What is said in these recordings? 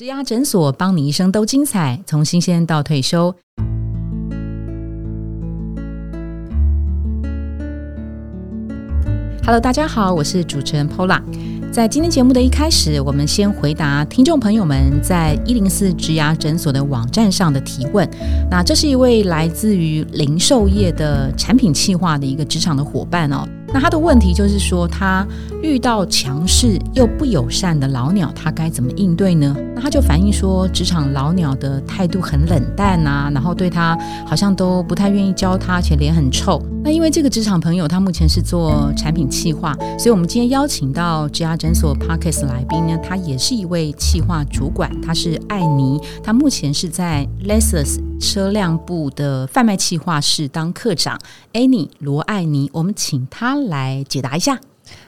植牙诊所，帮你一生都精彩，从新鲜到退休。Hello，大家好，我是主持人 Pola。在今天节目的一开始，我们先回答听众朋友们在一零四植牙诊所的网站上的提问。那这是一位来自于零售业的产品企划的一个职场的伙伴哦。那他的问题就是说，他遇到强势又不友善的老鸟，他该怎么应对呢？那他就反映说，职场老鸟的态度很冷淡啊，然后对他好像都不太愿意教他，而且脸很臭。那因为这个职场朋友，他目前是做产品企划，所以我们今天邀请到 GR 诊所 Parkes 来宾呢，他也是一位企划主管，他是艾尼，他目前是在 Lexus 车辆部的贩卖企划室当科长，Annie 罗艾妮，我们请他来解答一下。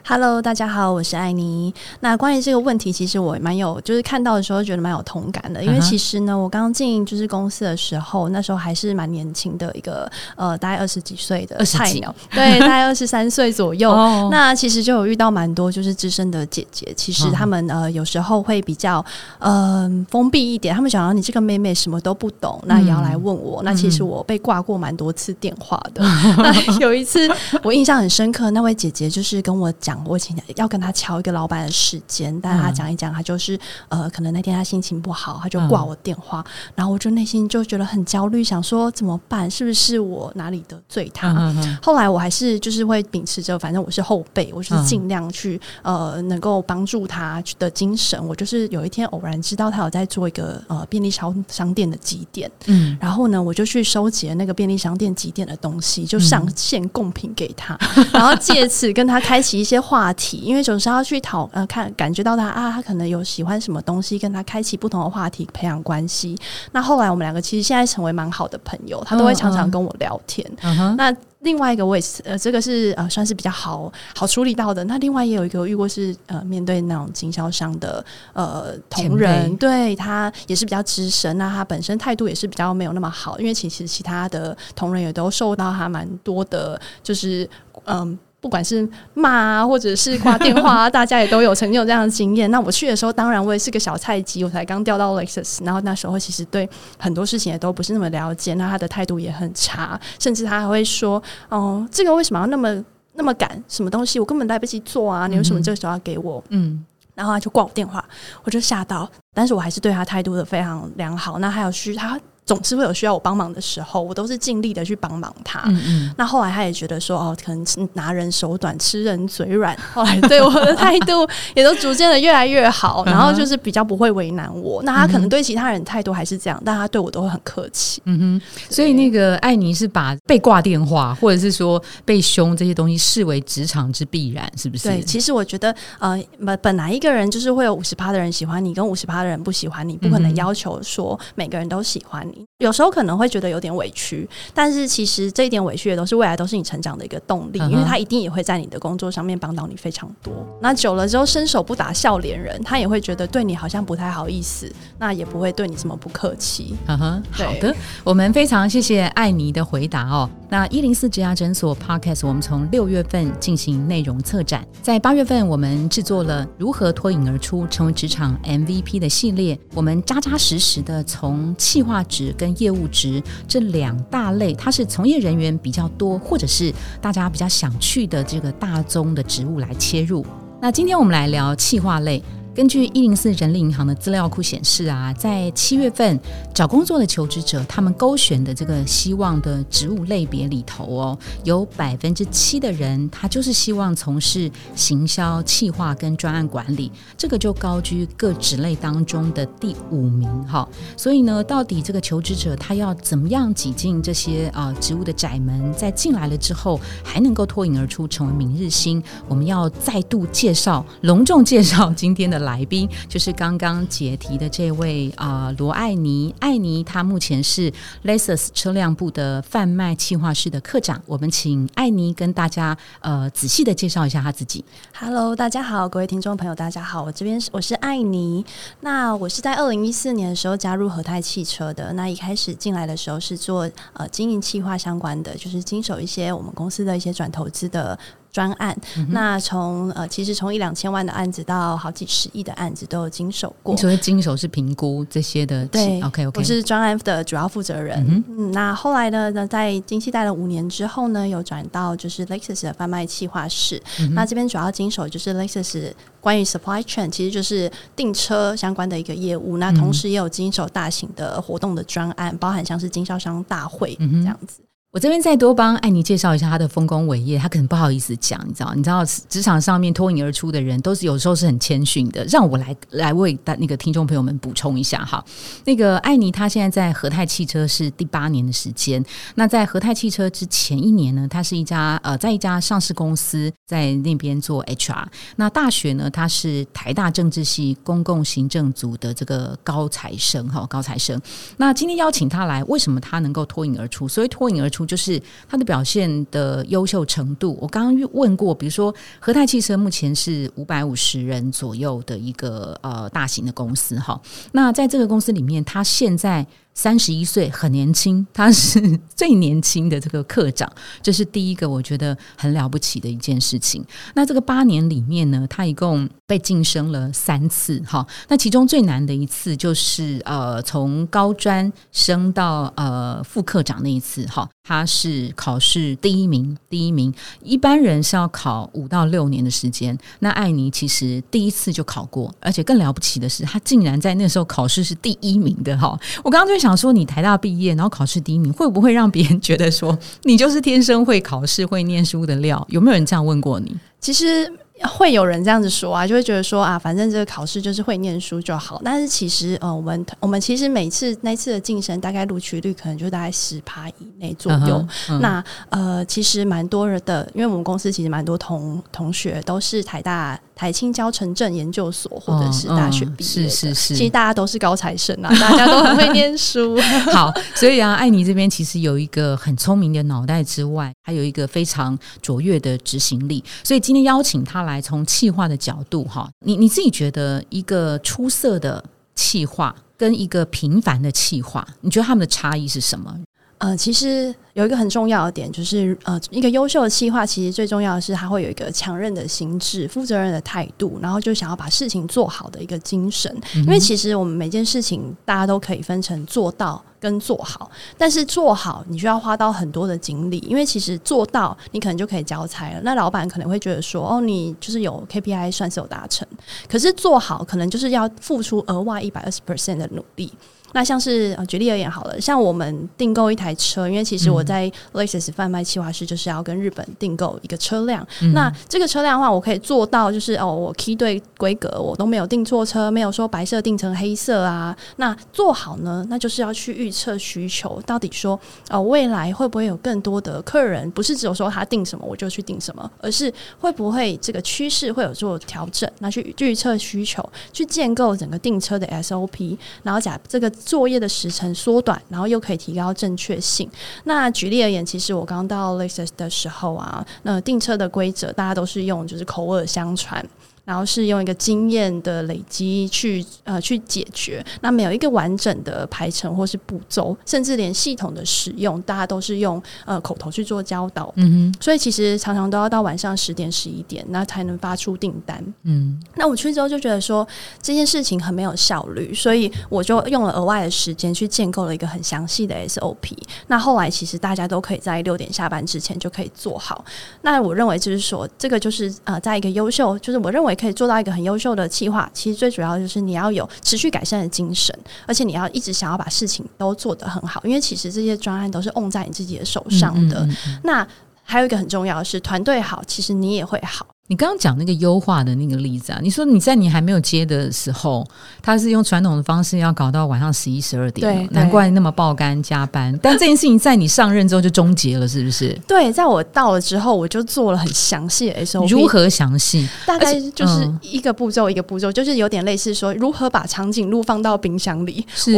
Hello，大家好，我是艾妮。那关于这个问题，其实我蛮有，就是看到的时候觉得蛮有同感的。因为其实呢，我刚进就是公司的时候，那时候还是蛮年轻的一个呃，大概二十几岁的菜鸟，对，大概二十三岁左右。那其实就有遇到蛮多就是资深的姐姐，其实他们呃有时候会比较呃封闭一点，他们想要你这个妹妹什么都不懂，那也要来问我。那其实我被挂过蛮多次电话的。那有一次我印象很深刻，那位姐姐就是跟我讲。我请要跟他敲一个老板的时间，但他讲一讲，他就是呃，可能那天他心情不好，他就挂我电话，然后我就内心就觉得很焦虑，想说怎么办？是不是我哪里得罪他？后来我还是就是会秉持着，反正我是后辈，我就是尽量去呃，能够帮助他的精神。我就是有一天偶然知道他有在做一个呃便利商商店的集点，嗯，然后呢，我就去收集那个便利商店集点的东西，就上线贡品给他，然后借此跟他开启一些。话题，因为总是要去讨呃看，感觉到他啊，他可能有喜欢什么东西，跟他开启不同的话题，培养关系。那后来我们两个其实现在成为蛮好的朋友，他都会常常跟我聊天。那另外一个我也是呃，这个是呃算是比较好好处理到的。那另外也有一个遇过是呃面对那种经销商的呃同仁，对他也是比较资深，那他本身态度也是比较没有那么好，因为其实其他的同仁也都受到他蛮多的，就是嗯。不管是骂啊，或者是挂电话啊，大家也都有曾经有这样的经验。那我去的时候，当然我也是个小菜鸡，我才刚调到 Lexus，然后那时候其实对很多事情也都不是那么了解。那他的态度也很差，甚至他还会说：“哦，这个为什么要那么那么赶？什么东西我根本来不及做啊？你为什么这个时候要给我？”嗯，然后他就挂我电话，我就吓到，但是我还是对他态度的非常良好。那还有需他。总是会有需要我帮忙的时候，我都是尽力的去帮忙他嗯。那后来他也觉得说，哦，可能是拿人手短，吃人嘴软。后 来对我的态度也都逐渐的越来越好，然后就是比较不会为难我。那他可能对其他人态度还是这样，但他对我都会很客气。嗯哼，所以那个艾妮是把被挂电话或者是说被凶这些东西视为职场之必然，是不是？对，其实我觉得，呃，本本来一个人就是会有五十趴的人喜欢你，跟五十趴的人不喜欢你，不可能要求说每个人都喜欢。有时候可能会觉得有点委屈，但是其实这一点委屈也都是未来都是你成长的一个动力，因为他一定也会在你的工作上面帮到你非常多。那久了之后，伸手不打笑脸人，他也会觉得对你好像不太好意思，那也不会对你这么不客气。嗯哼，好的，我们非常谢谢艾妮的回答哦。那一零四植牙诊所 Podcast，我们从六月份进行内容策展，在八月份我们制作了如何脱颖而出成为职场 MVP 的系列，我们扎扎实实的从企划跟业务值这两大类，它是从业人员比较多，或者是大家比较想去的这个大宗的职务来切入。那今天我们来聊企划类。根据一零四人力银行的资料库显示啊，在七月份找工作的求职者，他们勾选的这个希望的职务类别里头哦，有百分之七的人，他就是希望从事行销、企划跟专案管理，这个就高居各职类当中的第五名哈。所以呢，到底这个求职者他要怎么样挤进这些啊职务的窄门，在进来了之后还能够脱颖而出，成为明日星？我们要再度介绍，隆重介绍今天的。来宾就是刚刚解题的这位啊，罗艾妮。艾妮她目前是 Lexus 车辆部的贩卖企划室的科长。我们请艾妮跟大家呃仔细的介绍一下她自己。Hello，大家好，各位听众朋友，大家好，我这边是我是艾妮。那我是在二零一四年的时候加入和泰汽车的。那一开始进来的时候是做呃经营企划相关的，就是经手一些我们公司的一些转投资的。专案。那从呃，其实从一两千万的案子到好几十亿的案子都有经手过。所谓经手是评估这些的，对，OK OK，我是专案的主要负责人。嗯，那后来呢，呢在经期待了五年之后呢，有转到就是 Lexus 的贩卖企划室。那这边主要经手就是 Lexus 关于 supply chain，其实就是订车相关的一个业务。那同时也有经手大型的活动的专案，包含像是经销商大会这样子。我这边再多帮艾妮介绍一下她的丰功伟业，她可能不好意思讲，你知道？你知道职场上面脱颖而出的人，都是有时候是很谦逊的。让我来来为大那个听众朋友们补充一下哈。那个艾妮她现在在和泰汽车是第八年的时间。那在和泰汽车之前一年呢，她是一家呃，在一家上市公司在那边做 HR。那大学呢，她是台大政治系公共行政组的这个高材生哈，高材生。那今天邀请她来，为什么她能够脱颖而出？所以脱颖而出。就是他的表现的优秀程度。我刚刚问过，比如说和泰汽车目前是五百五十人左右的一个呃大型的公司哈。那在这个公司里面，它现在。三十一岁，很年轻，他是 最年轻的这个科长，这是第一个我觉得很了不起的一件事情。那这个八年里面呢，他一共被晋升了三次，哈。那其中最难的一次就是呃，从高专升到呃副科长那一次，哈，他是考试第一名，第一名。一般人是要考五到六年的时间，那艾尼其实第一次就考过，而且更了不起的是，他竟然在那时候考试是第一名的，哈。我刚刚就。想说你台大毕业，然后考试第一名，会不会让别人觉得说你就是天生会考试、会念书的料？有没有人这样问过你？其实。会有人这样子说啊，就会觉得说啊，反正这个考试就是会念书就好。但是其实呃，我们我们其实每次那次的晋升，大概录取率可能就大概十趴以内左右。那呃，其实蛮多人的，因为我们公司其实蛮多同同学都是台大台青交城镇研究所或者是大学毕业的，是是是，其实大家都是高材生啊，大家都很会念书。好，所以啊，艾妮这边其实有一个很聪明的脑袋之外，还有一个非常卓越的执行力。所以今天邀请他来。来从气化的角度哈，你你自己觉得一个出色的气化跟一个平凡的气化，你觉得他们的差异是什么？呃，其实有一个很重要的点，就是呃，一个优秀的企划，其实最重要的是他会有一个强韧的心智、负责任的态度，然后就想要把事情做好的一个精神。因为其实我们每件事情，大家都可以分成做到跟做好，但是做好你就要花到很多的精力，因为其实做到你可能就可以交差了。那老板可能会觉得说，哦，你就是有 KPI 算是有达成，可是做好可能就是要付出额外一百二十 percent 的努力。那像是举例而言好了，像我们订购一台车，因为其实我在 Lexus 贩卖计划师就是要跟日本订购一个车辆。那这个车辆的话，我可以做到就是哦，我 key 对规格，我都没有订错车，没有说白色订成黑色啊。那做好呢，那就是要去预测需求，到底说哦，未来会不会有更多的客人，不是只有说他订什么我就去订什么，而是会不会这个趋势会有做调整？那去预测需求，去建构整个订车的 SOP，然后假这个。作业的时程缩短，然后又可以提高正确性。那举例而言，其实我刚到 Lexus 的时候啊，那订车的规则大家都是用就是口耳相传。然后是用一个经验的累积去呃去解决，那没有一个完整的排程或是步骤，甚至连系统的使用，大家都是用呃口头去做教导。嗯哼，所以其实常常都要到晚上十点十一点，那才能发出订单。嗯，那我去之后就觉得说这件事情很没有效率，所以我就用了额外的时间去建构了一个很详细的 SOP。那后来其实大家都可以在六点下班之前就可以做好。那我认为就是说，这个就是呃，在一个优秀，就是我认为。可以做到一个很优秀的企划，其实最主要就是你要有持续改善的精神，而且你要一直想要把事情都做得很好，因为其实这些专案都是用在你自己的手上的。那还有一个很重要的是，团队好，其实你也会好。你刚刚讲那个优化的那个例子啊，你说你在你还没有接的时候，他是用传统的方式要搞到晚上十一十二点，难怪那么爆肝加班。但这件事情在你上任之后就终结了，是不是？对，在我到了之后，我就做了很详细的 SOP，如何详细？大概就是一个步骤一个步骤，就是有点类似说如何把长颈鹿放到冰箱里，是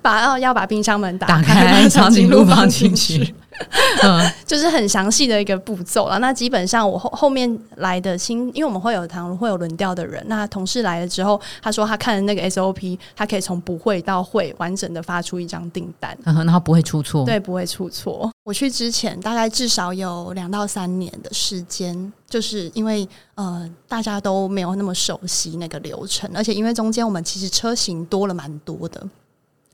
把要要把冰箱门打开，长颈鹿放进去。就是很详细的一个步骤了。那基本上我后后面来的新，因为我们会有堂会有轮调的人，那同事来了之后，他说他看了那个 SOP，他可以从不会到会完整的发出一张订单，然后不会出错，对，不会出错。我去之前大概至少有两到三年的时间，就是因为呃大家都没有那么熟悉那个流程，而且因为中间我们其实车型多了蛮多的。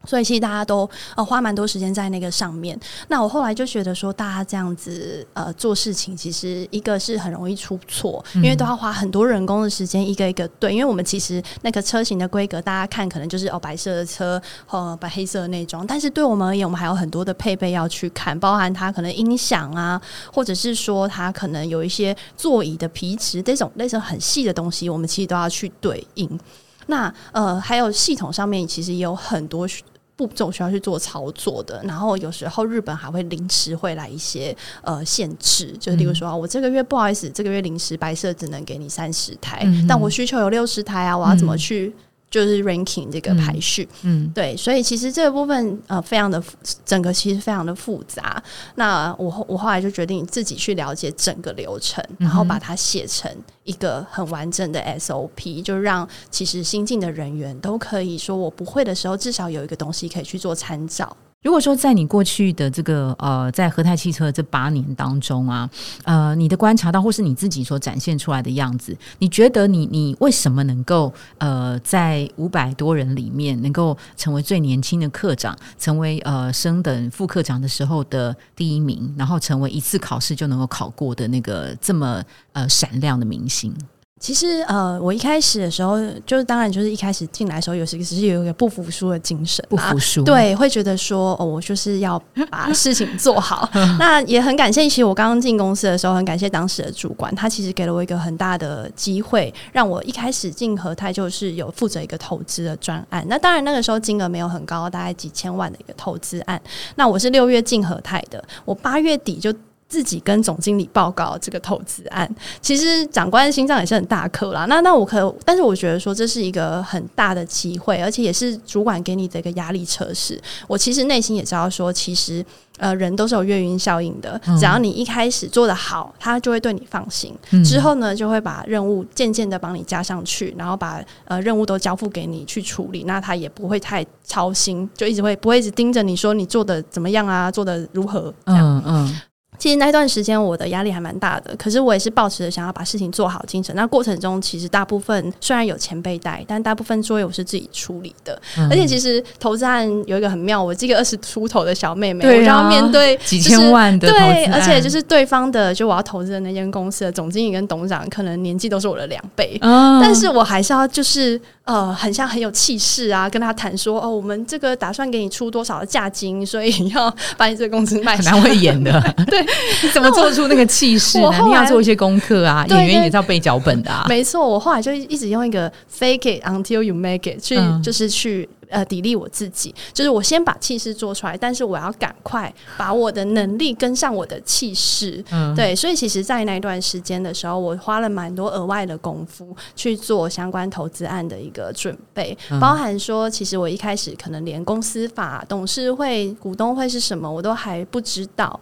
所以其实大家都呃花蛮多时间在那个上面。那我后来就觉得说，大家这样子呃做事情，其实一个是很容易出错，因为都要花很多人工的时间一个一个对。因为我们其实那个车型的规格，大家看可能就是哦白色的车和白黑色的那种，但是对我们而言，我们还有很多的配备要去看，包含它可能音响啊，或者是说它可能有一些座椅的皮质这种类似很细的东西，我们其实都要去对应。那呃还有系统上面其实也有很多。步骤需要去做操作的，然后有时候日本还会临时会来一些呃限制，就是例如说，我这个月不好意思，这个月临时白色只能给你三十台，但我需求有六十台啊，我要怎么去？就是 ranking 这个排序，嗯，对，所以其实这个部分呃，非常的整个其实非常的复杂。那我我后来就决定自己去了解整个流程，然后把它写成一个很完整的 SOP，就让其实新进的人员都可以说我不会的时候，至少有一个东西可以去做参照。如果说在你过去的这个呃，在和泰汽车这八年当中啊，呃，你的观察到或是你自己所展现出来的样子，你觉得你你为什么能够呃，在五百多人里面能够成为最年轻的科长，成为呃升等副科长的时候的第一名，然后成为一次考试就能够考过的那个这么呃闪亮的明星？其实呃，我一开始的时候，就是当然就是一开始进来的时候，有时只是有一个不服输的精神，不服输，对，会觉得说哦，我就是要把事情做好。那也很感谢，其实我刚刚进公司的时候，很感谢当时的主管，他其实给了我一个很大的机会，让我一开始进和泰就是有负责一个投资的专案。那当然那个时候金额没有很高，大概几千万的一个投资案。那我是六月进和泰的，我八月底就。自己跟总经理报告这个投资案，其实长官心脏也是很大颗啦。那那我可，但是我觉得说这是一个很大的机会，而且也是主管给你的一个压力测试。我其实内心也知道说，其实呃人都是有月晕效应的，只要你一开始做的好，他就会对你放心。之后呢，就会把任务渐渐的帮你加上去，然后把呃任务都交付给你去处理，那他也不会太操心，就一直会不会一直盯着你说你做的怎么样啊，做的如何这样。嗯。其实那段时间我的压力还蛮大的，可是我也是抱持着想要把事情做好精神。那过程中其实大部分虽然有前辈带，但大部分作业我是自己处理的。而且其实投资案有一个很妙，我这个二十出头的小妹妹，我就要面对几千万的对，而且就是对方的就我要投资的那间公司的总经理跟董事长，可能年纪都是我的两倍，但是我还是要就是。呃，很像很有气势啊，跟他谈说哦，我们这个打算给你出多少的价金，所以要把你这个公司卖。很难会演的，对，你怎么做出那个气势呢？你要做一些功课啊，演员也是要背脚本的啊。没错，我后来就一直用一个 fake it until you make it 去，就是去。呃，砥砺我自己，就是我先把气势做出来，但是我要赶快把我的能力跟上我的气势。嗯，对，所以其实，在那一段时间的时候，我花了蛮多额外的功夫去做相关投资案的一个准备，包含说，其实我一开始可能连公司法、董事会、股东会是什么，我都还不知道。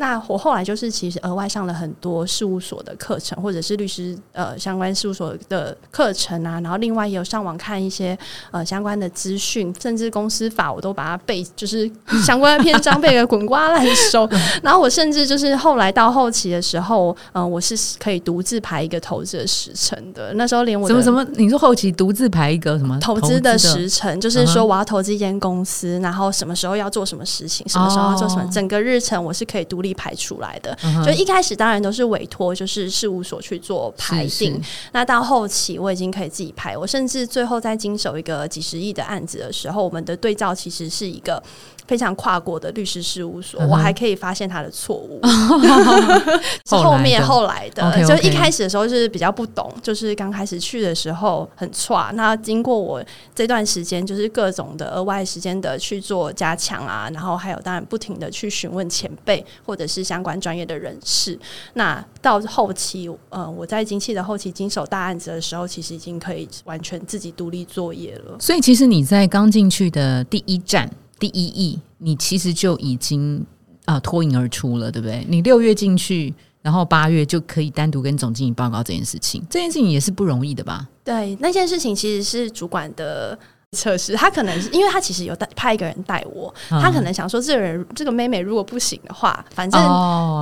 那我后来就是其实额外上了很多事务所的课程，或者是律师呃相关事务所的课程啊，然后另外也有上网看一些呃相关的资讯，甚至公司法我都把它背，就是相关的篇章背个滚瓜烂熟。然后我甚至就是后来到后期的时候，嗯，我是可以独自排一个投资的时辰的。那时候连我什么什么，你说后期独自排一个什么投资的时辰，就是说我要投资一间公司，然后什么时候要做什么事情，什么时候要做什么，整个日程我是可以独立。排出来的，就一开始当然都是委托，就是事务所去做排定。那到后期我已经可以自己排，我甚至最后在经手一个几十亿的案子的时候，我们的对照其实是一个。非常跨国的律师事务所，我还可以发现他的错误。是后面后来的，就一开始的时候是比较不懂，就是刚开始去的时候很差。那经过我这段时间，就是各种的额外时间的去做加强啊，然后还有当然不停的去询问前辈或者是相关专业的人士。那到后期，呃，我在经器的后期经手大案子的时候，其实已经可以完全自己独立作业了。所以，其实你在刚进去的第一站。第一亿，你其实就已经啊脱颖而出了，对不对？你六月进去，然后八月就可以单独跟总经理报告这件事情，这件事情也是不容易的吧？对，那件事情其实是主管的。测试他可能是因为他其实有带派一个人带我，他可能想说这个人这个妹妹如果不行的话，反正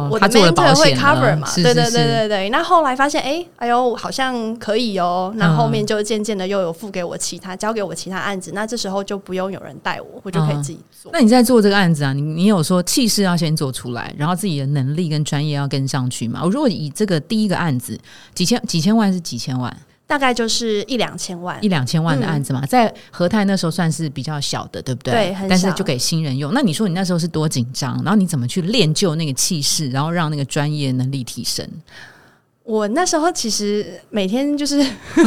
我的 mentor 会 cover 嘛，对对对对对。那后来发现哎哎呦好像可以哦，那后面就渐渐的又有付给我其他交给我其他案子，那这时候就不用有人带我，我就可以自己做。那你在做这个案子啊？你你有说气势要先做出来，然后自己的能力跟专业要跟上去嘛？如果以这个第一个案子几千几千万是几千万？大概就是一两千万，一两千万的案子嘛，在和泰那时候算是比较小的，对不对？对，但是就给新人用。那你说你那时候是多紧张？然后你怎么去练就那个气势，然后让那个专业能力提升？我那时候其实每天就是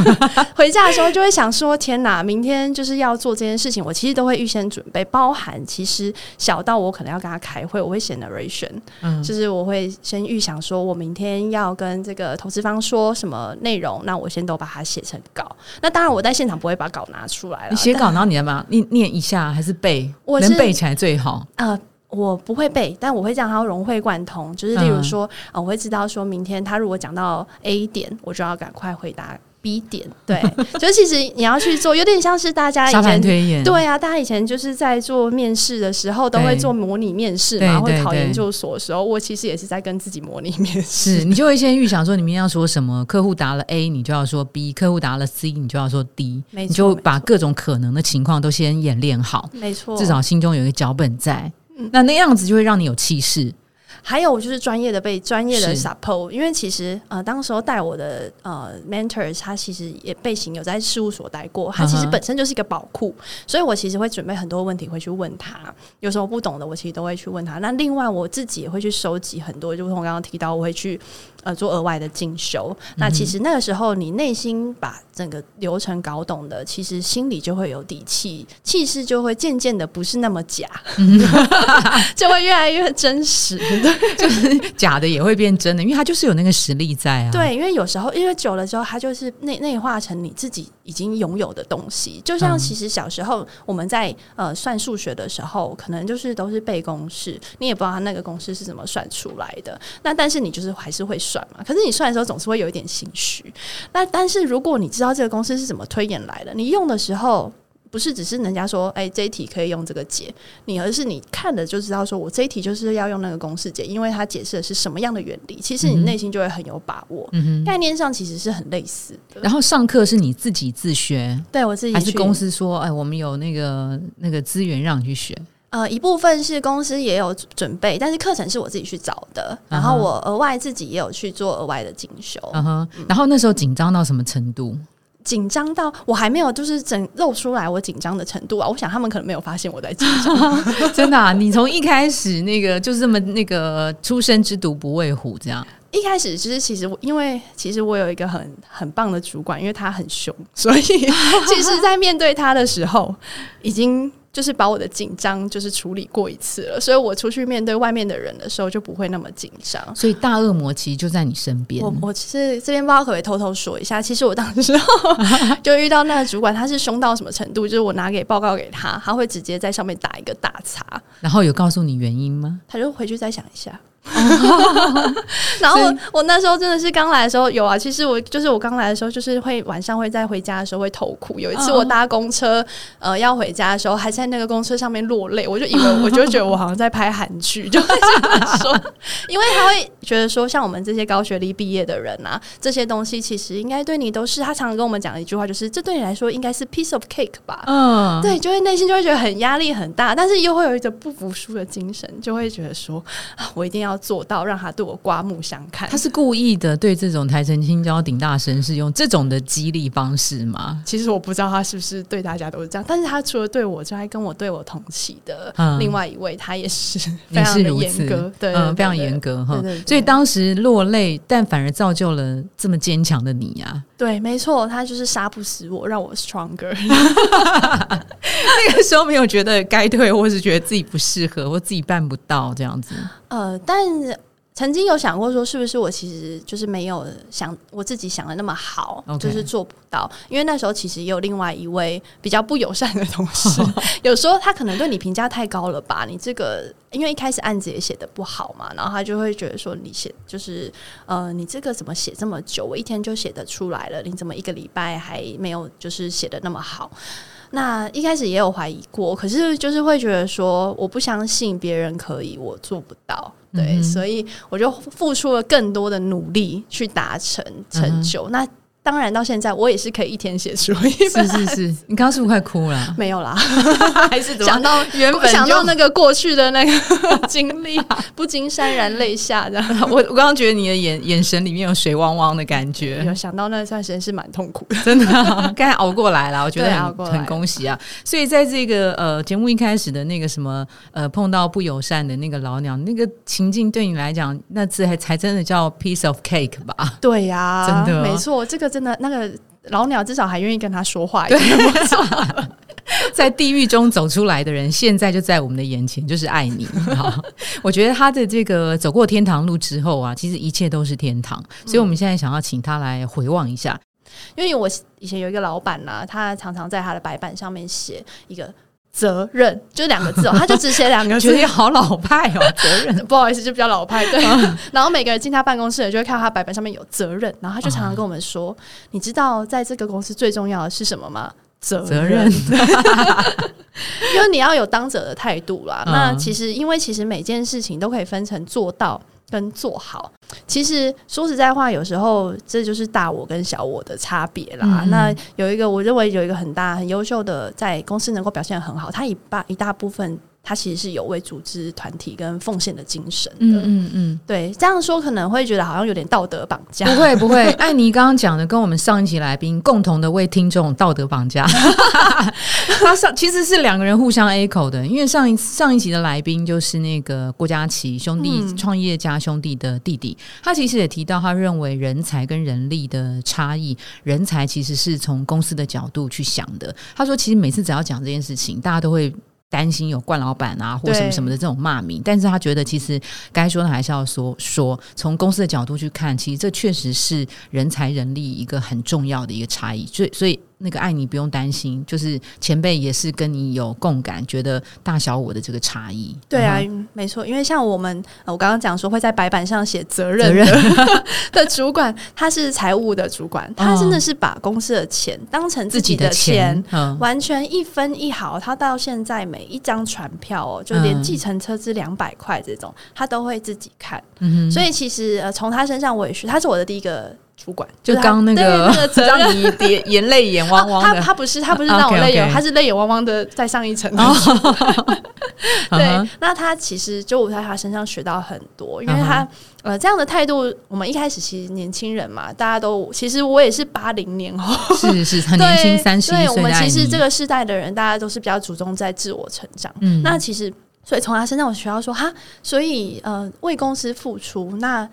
回家的时候就会想说：天哪，明天就是要做这件事情。我其实都会预先准备，包含其实小到我可能要跟他开会，我会写 narration，嗯，就是我会先预想说我明天要跟这个投资方说什么内容，那我先都把它写成稿。那当然我在现场不会把稿拿出来了，你写稿然后你要把它念念一下，还是背？我能背起来最好啊。我不会背，但我会让它融会贯通。就是例如说，啊，我会知道说明天他如果讲到 A 点，我就要赶快回答 B 点。对，就其实你要去做，有点像是大家以前推演对啊，大家以前就是在做面试的时候都会做模拟面试嘛，会考研究所的时候，我其实也是在跟自己模拟面试。你就会先预想说你明天要说什么，客户答了 A，你就要说 B；客户答了 C，你就要说 D。你就把各种可能的情况都先演练好，没错，至少心中有一个脚本在。那那样子就会让你有气势。还有就是专业的被专业的 support，因为其实呃，当时候带我的呃 mentor，他其实也背景有在事务所待过，他其实本身就是一个宝库，所以我其实会准备很多问题会去问他，有时候不懂的我其实都会去问他。那另外我自己也会去收集很多，就如同刚刚提到，我会去呃做额外的进修。那其实那个时候你内心把整个流程搞懂的，其实心里就会有底气，气势就会渐渐的不是那么假，就会越来越真实。就是假的也会变真的，因为他就是有那个实力在啊。对，因为有时候因为久了之后，它就是内内化成你自己已经拥有的东西。就像其实小时候我们在呃算数学的时候，可能就是都是背公式，你也不知道它那个公式是怎么算出来的。那但是你就是还是会算嘛。可是你算的时候总是会有一点心虚。那但是如果你知道这个公式是怎么推演来的，你用的时候。不是只是人家说，哎，这一题可以用这个解，你而是你看了就知道，说我这一题就是要用那个公式解，因为它解释的是什么样的原理，其实你内心就会很有把握。概念上其实是很类似的。然后上课是你自己自学，对我自己还是公司说，哎，我们有那个那个资源让你去学。呃，一部分是公司也有准备，但是课程是我自己去找的，然后我额外自己也有去做额外的进修。嗯哼，然后那时候紧张到什么程度？紧张到我还没有就是整露出来我紧张的程度啊！我想他们可能没有发现我在紧张，真的啊！你从一开始那个就是这么那个“初生之犊不畏虎”这样，一开始就是其实我因为其实我有一个很很棒的主管，因为他很凶，所以 其实，在面对他的时候已经。就是把我的紧张就是处理过一次了，所以我出去面对外面的人的时候就不会那么紧张。所以大恶魔其实就在你身边。我我其实这边不知道可不可以偷偷说一下，其实我当时候就遇到那个主管，他是凶到什么程度？就是我拿给报告给他，他会直接在上面打一个大叉。然后有告诉你原因吗？他就回去再想一下。然后我那时候真的是刚来的时候有啊，其实我就是我刚来的时候，就是会晚上会在回家的时候会偷哭。有一次我搭公车，呃，要回家的时候，还在那个公车上面落泪，我就以为我就觉得我好像在拍韩剧，就会这样说，因为他会觉得说，像我们这些高学历毕业的人啊，这些东西其实应该对你都是。他常常跟我们讲一句话，就是这对你来说应该是 piece of cake 吧？嗯，对，就会内心就会觉得很压力很大，但是又会有一种不服输的精神，就会觉得说啊，我一定要。做到让他对我刮目相看，他是故意的。对这种台城青椒顶大神是用这种的激励方式吗？其实我不知道他是不是对大家都是这样，但是他除了对我，就还跟我对我同期的另外一位，他也是非常的严格，对，嗯，非常严格哈。所以当时落泪，但反而造就了这么坚强的你呀。对，没错，他就是杀不死我，让我 stronger。那个时候没有觉得该退，或是觉得自己不适合，或自己办不到这样子。呃，但曾经有想过说，是不是我其实就是没有想我自己想的那么好，就是做不到。因为那时候其实也有另外一位比较不友善的同事，有时候他可能对你评价太高了吧？你这个因为一开始案子也写的不好嘛，然后他就会觉得说你写就是呃，你这个怎么写这么久？我一天就写得出来了，你怎么一个礼拜还没有就是写的那么好？那一开始也有怀疑过，可是就是会觉得说，我不相信别人可以，我做不到，对，所以我就付出了更多的努力去达成成就。那。当然，到现在我也是可以一天写出一本。是是是，你刚刚是不是快哭了？没有啦，还是想到原本想到那个过去的那个 经历，不禁潸然泪下。我我刚刚觉得你的眼眼神里面有水汪汪的感觉。有想到那段时间是蛮痛苦的，真的。刚才熬过来了，我觉得很很恭喜啊。所以在这个呃节目一开始的那个什么呃碰到不友善的那个老鸟那个情境，对你来讲，那次还才真的叫 piece of cake 吧？对呀，真的，没错，这个。真的，那个老鸟至少还愿意跟他说话。对，在地狱中走出来的人，现在就在我们的眼前，就是爱你。好，我觉得他的这个走过天堂路之后啊，其实一切都是天堂。所以我们现在想要请他来回望一下，因为我以前有一个老板呐，他常常在他的白板上面写一个。责任就两个字哦，他就只写两个字，觉得好老派哦。责任，不好意思，就比较老派。对，然后每个人进他办公室，就会看到他白板上面有责任，然后他就常常跟我们说：“你知道在这个公司最重要的是什么吗？责任。因为你要有当者的态度啦。那其实，因为其实每件事情都可以分成做到。”跟做好，其实说实在话，有时候这就是大我跟小我的差别啦。那有一个，我认为有一个很大、很优秀的，在公司能够表现很好，他一大一大部分。他其实是有为组织团体跟奉献的精神的，嗯嗯嗯，对，这样说可能会觉得好像有点道德绑架，不会不会。艾妮刚刚讲的跟我们上一集来宾共同的为听众道德绑架，他上其实是两个人互相 A 口的，因为上一上一集的来宾就是那个郭嘉琪兄弟创业家兄弟的弟弟，他其实也提到，他认为人才跟人力的差异，人才其实是从公司的角度去想的。他说，其实每次只要讲这件事情，大家都会。担心有冠老板啊或什么什么的这种骂名，但是他觉得其实该说的还是要说说。从公司的角度去看，其实这确实是人才人力一个很重要的一个差异。所以，所以。那个爱你不用担心，就是前辈也是跟你有共感，觉得大小我的这个差异。对啊，没错，因为像我们，我刚刚讲说会在白板上写责任 的主管，他是财务的主管，他真的是把公司的钱当成自己的钱，完全一分一毫。他到现在每一张船票哦，就连计程车资两百块这种，他都会自己看。所以其实呃，从他身上我也是，他是我的第一个。主管。就刚那个 让你眼眼泪眼汪汪的，他他不是他不是让我泪眼，他是泪眼汪汪的再上一层。对，那他其实就我在他身上学到很多，因为他呃这样的态度，我们一开始其实年轻人嘛，大家都其实我也是八零年后，是是很年轻三十岁，我们其实这个世代的人，大家都是比较注重在自我成长。嗯，那其实所以从他身上我学到说哈，所以呃为公司付出那。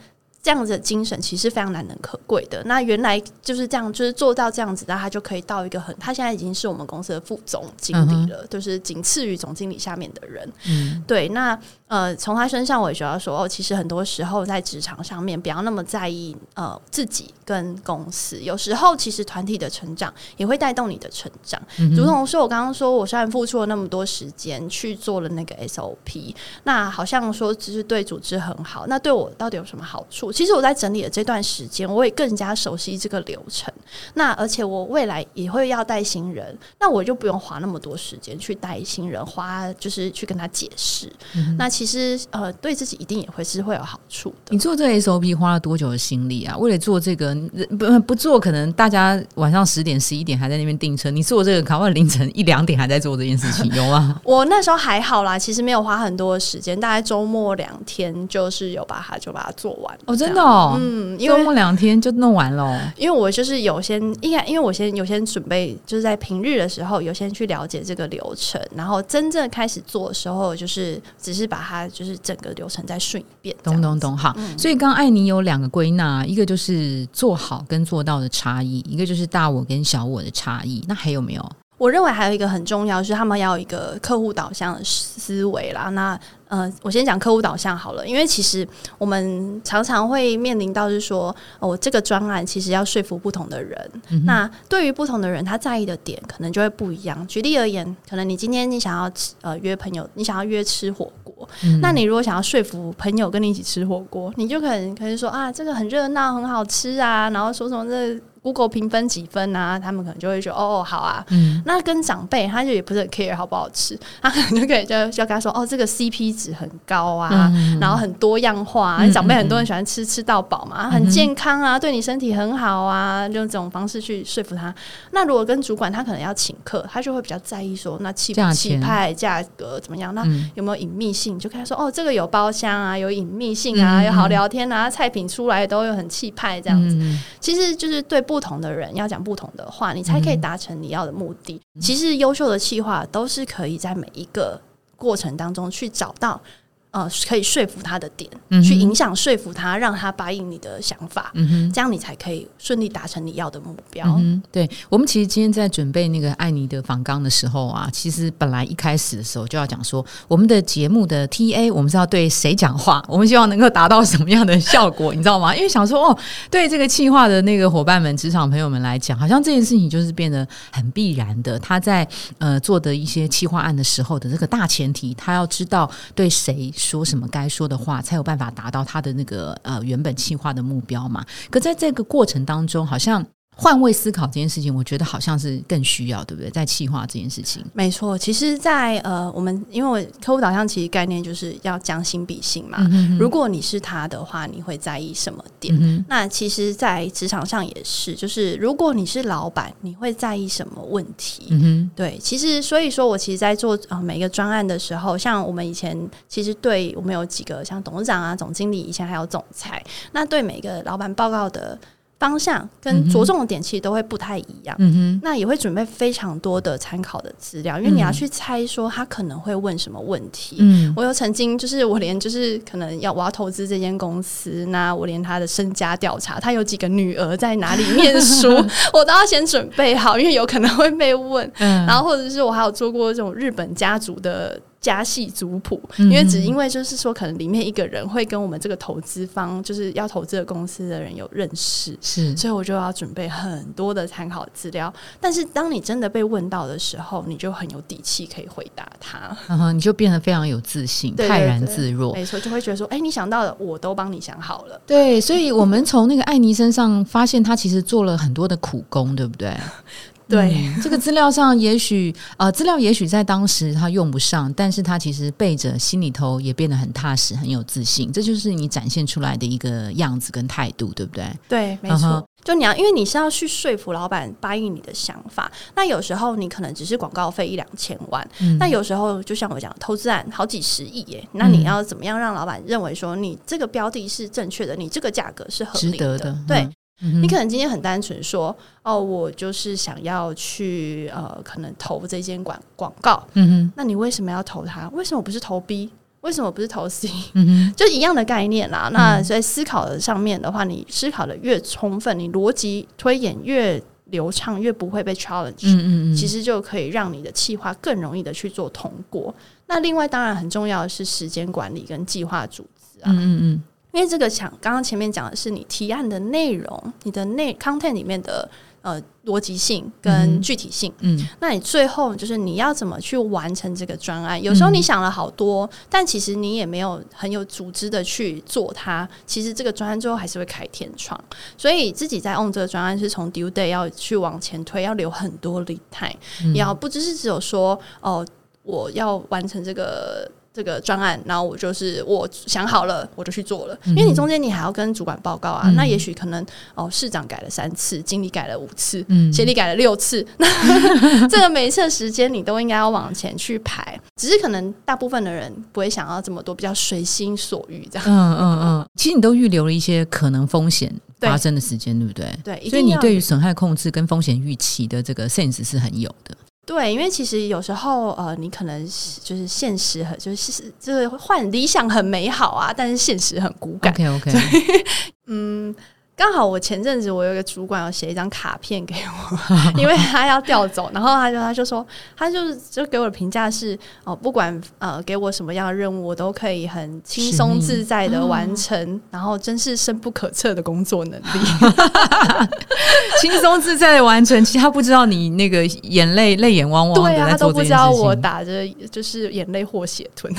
这样子的精神其实非常难能可贵的。那原来就是这样，就是做到这样子，那他就可以到一个很，他现在已经是我们公司的副总经理了，就是仅次于总经理下面的人。嗯，对。那呃，从他身上我也觉得说，哦，其实很多时候在职场上面，不要那么在意呃自己跟公司。有时候其实团体的成长也会带动你的成长。如同说，我刚刚说，我虽然付出了那么多时间去做了那个 SOP，那好像说只是对组织很好，那对我到底有什么好处？其实我在整理的这段时间，我也更加熟悉这个流程。那而且我未来也会要带新人，那我就不用花那么多时间去带新人，花就是去跟他解释。那其实呃，对自己一定也会是会有好处的。你做这个 SOP 花了多久的心力啊？为了做这个，不不做，可能大家晚上十点、十一点还在那边订车，你做这个，考完凌晨一两点还在做这件事情，有吗？我那时候还好啦，其实没有花很多的时间，大概周末两天就是有把它就把它做完。哦，真的哦，嗯，周末两天就弄完了。因为我就是有先，应该因为我先有先准备，就是在平日的时候有先去了解这个流程，然后真正开始做的时候，就是只是把它就是。整个流程再顺一遍，懂懂懂，好。所以刚艾妮有两个归纳，一个就是做好跟做到的差异，一个就是大我跟小我的差异。那还有没有？我认为还有一个很重要，是他们要有一个客户导向的思维啦。那呃，我先讲客户导向好了，因为其实我们常常会面临到是说，哦，这个专案其实要说服不同的人。那对于不同的人，他在意的点可能就会不一样。举例而言，可能你今天你想要呃约朋友，你想要约吃火锅，那你如果想要说服朋友跟你一起吃火锅，你就可能可以说啊，这个很热闹，很好吃啊，然后说什么这。Google 评分几分啊？他们可能就会说哦，好啊。嗯，那跟长辈，他就也不是很 care 好不好吃，他可能就可以就就跟他说哦，这个 CP 值很高啊，然后很多样化啊。长辈很多人喜欢吃吃到饱嘛，很健康啊，对你身体很好啊，用这种方式去说服他。那如果跟主管，他可能要请客，他就会比较在意说那气气派价格怎么样？那有没有隐秘性？就跟他说哦，这个有包厢啊，有隐秘性啊，有好聊天啊，菜品出来都有很气派这样子。其实就是对不同的人要讲不同的话，你才可以达成你要的目的。其实优秀的企划都是可以在每一个过程当中去找到。呃，可以说服他的点，嗯去影响说服他，让他答应你的想法，嗯这样你才可以顺利达成你要的目标。嗯对我们其实今天在准备那个艾尼的访纲的时候啊，其实本来一开始的时候就要讲说，我们的节目的 T A 我们是要对谁讲话，我们希望能够达到什么样的效果，你知道吗？因为想说哦，对这个企划的那个伙伴们、职场朋友们来讲，好像这件事情就是变得很必然的。他在呃做的一些企划案的时候的这个大前提，他要知道对谁。说什么该说的话，才有办法达到他的那个呃原本计划的目标嘛？可在这个过程当中，好像。换位思考这件事情，我觉得好像是更需要，对不对？在气化这件事情，没错。其实，在呃，我们因为客户导向其实概念就是要将心比心嘛。如果你是他的话，你会在意什么点？那其实，在职场上也是，就是如果你是老板，你会在意什么问题？嗯对，其实所以说我其实，在做啊每个专案的时候，像我们以前其实对我们有几个像董事长啊、总经理，以前还有总裁，那对每个老板报告的。方向跟着重的点其实都会不太一样，嗯那也会准备非常多的参考的资料，因为你要去猜说他可能会问什么问题。嗯，我有曾经就是我连就是可能要我要投资这间公司，那我连他的身家调查，他有几个女儿在哪里念书，我都要先准备好，因为有可能会被问。嗯然后或者是我还有做过这种日本家族的。家系族谱，因为只因为就是说，可能里面一个人会跟我们这个投资方，就是要投资的公司的人有认识，是，所以我就要准备很多的参考资料。但是当你真的被问到的时候，你就很有底气可以回答他，你就变得非常有自信，泰然自若。没错，就会觉得说，哎，你想到的我都帮你想好了。对，所以我们从那个艾妮身上发现，他其实做了很多的苦工，对不对？对，这个资料上也许呃，资料也许在当时他用不上，但是他其实背着心里头也变得很踏实，很有自信。这就是你展现出来的一个样子跟态度，对不对？对，没错。就你要，因为你是要去说服老板答应你的想法。那有时候你可能只是广告费一两千万，那有时候就像我讲，投资案好几十亿耶。那你要怎么样让老板认为说你这个标的是正确的，你这个价格是合理的？对。你可能今天很单纯说，哦，我就是想要去呃，可能投这间广广告，嗯哼，那你为什么要投它？为什么不是投 B？为什么不是投 C？嗯哼，就一样的概念啦。那所以思考的上面的话，你思考的越充分，你逻辑推演越流畅，越不会被 challenge。嗯嗯嗯，其实就可以让你的计划更容易的去做通过。那另外当然很重要的是时间管理跟计划组织啊。嗯嗯嗯。因为这个讲，刚刚前面讲的是你提案的内容，你的内 content 里面的呃逻辑性跟具体性。嗯，那你最后就是你要怎么去完成这个专案？有时候你想了好多，但其实你也没有很有组织的去做它。其实这个专案最后还是会开天窗。所以自己在 on 这个专案是从 due day 要去往前推，要留很多 lead time。要不只是只有说哦，我要完成这个。这个专案，然后我就是我想好了，我就去做了。因为你中间你还要跟主管报告啊，那也许可能哦，市长改了三次，经理改了五次，嗯，协理改了六次，那 这个每一次的时间你都应该要往前去排。只是可能大部分的人不会想要这么多，比较随心所欲这样。嗯嗯嗯，其实你都预留了一些可能风险发生的时间，对不对？对，所以你对于损害控制跟风险预期的这个 sense 是很有的。对，因为其实有时候呃，你可能就是现实很就是就是幻理想很美好啊，但是现实很骨感。OK OK，嗯，刚好我前阵子我有一个主管要写一张卡片给我，因为他要调走，然后他就他就说，他就是就给我的评价是哦，不管呃给我什么样的任务，我都可以很轻松自在的完成，然后真是深不可测的工作能力，轻松自在的完成。其实他不知道你那个眼泪泪眼汪汪，对啊，他都不知道我打着就是眼泪或血吞，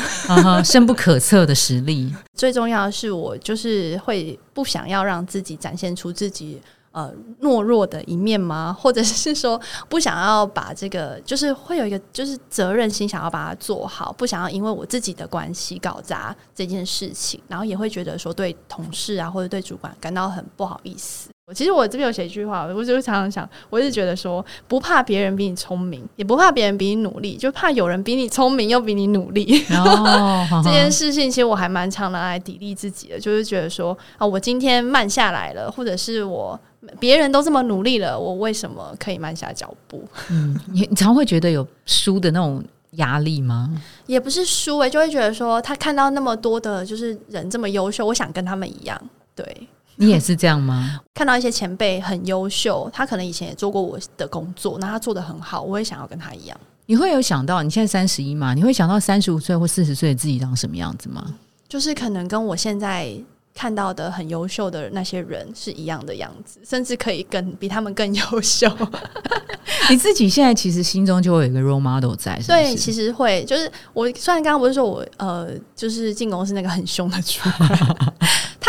深不可测的实力。最重要的是，我就是会不想要让自己展现出自己呃懦弱的一面吗？或者是说不想要把这个，就是会有一个就是责任心，想要把它做好，不想要因为我自己的关系搞砸这件事情，然后也会觉得说对同事啊或者对主管感到很不好意思。其实我这边有写一句话，我就常常想，我是觉得说，不怕别人比你聪明，也不怕别人比你努力，就怕有人比你聪明又比你努力。哦，这件事情其实我还蛮常拿来砥砺自己的，就是觉得说啊，我今天慢下来了，或者是我别人都这么努力了，我为什么可以慢下脚步？嗯，你你常会觉得有输的那种压力吗？也不是输诶，就会觉得说，他看到那么多的就是人这么优秀，我想跟他们一样，对。你也是这样吗？看到一些前辈很优秀，他可能以前也做过我的工作，那他做的很好，我也想要跟他一样。你会有想到你现在三十一嘛？你会想到三十五岁或四十岁的自己长什么样子吗？就是可能跟我现在看到的很优秀的那些人是一样的样子，甚至可以更比他们更优秀。你自己现在其实心中就会有一个 role model 在，对，其实会就是我虽然刚刚不是说我呃，就是进公司那个很凶的主管。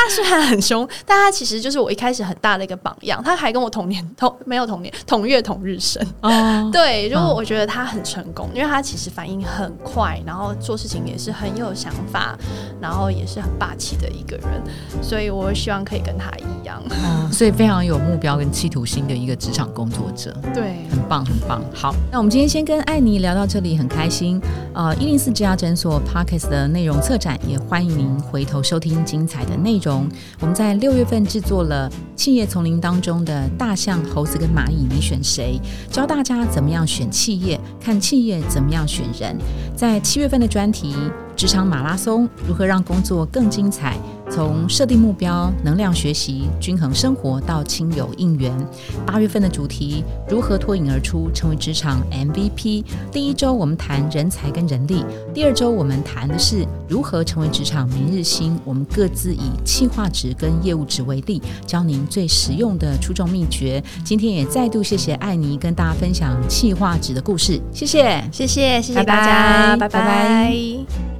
他虽然很凶，但他其实就是我一开始很大的一个榜样。他还跟我同年同没有同年同月同日生哦。对，如果我觉得他很成功，因为他其实反应很快，然后做事情也是很有想法，然后也是很霸气的一个人，所以我希望可以跟他一样。嗯，所以非常有目标跟企图心的一个职场工作者。对，很棒很棒。好，那我们今天先跟艾妮聊到这里，很开心。呃，一零四之家诊所 Parkes 的内容策展，也欢迎您回头收听精彩的内容。我们在六月份制作了企业丛林当中的大象、猴子跟蚂蚁，你选谁？教大家怎么样选企业，看企业怎么样选人。在七月份的专题。职场马拉松如何让工作更精彩？从设定目标、能量学习、均衡生活到亲友应援。八月份的主题如何脱颖而出，成为职场 MVP？第一周我们谈人才跟人力，第二周我们谈的是如何成为职场明日星。我们各自以企划值跟业务值为例，教您最实用的出众秘诀。今天也再度谢谢艾妮跟大家分享企划值的故事，谢谢，谢谢，谢谢大家，拜拜。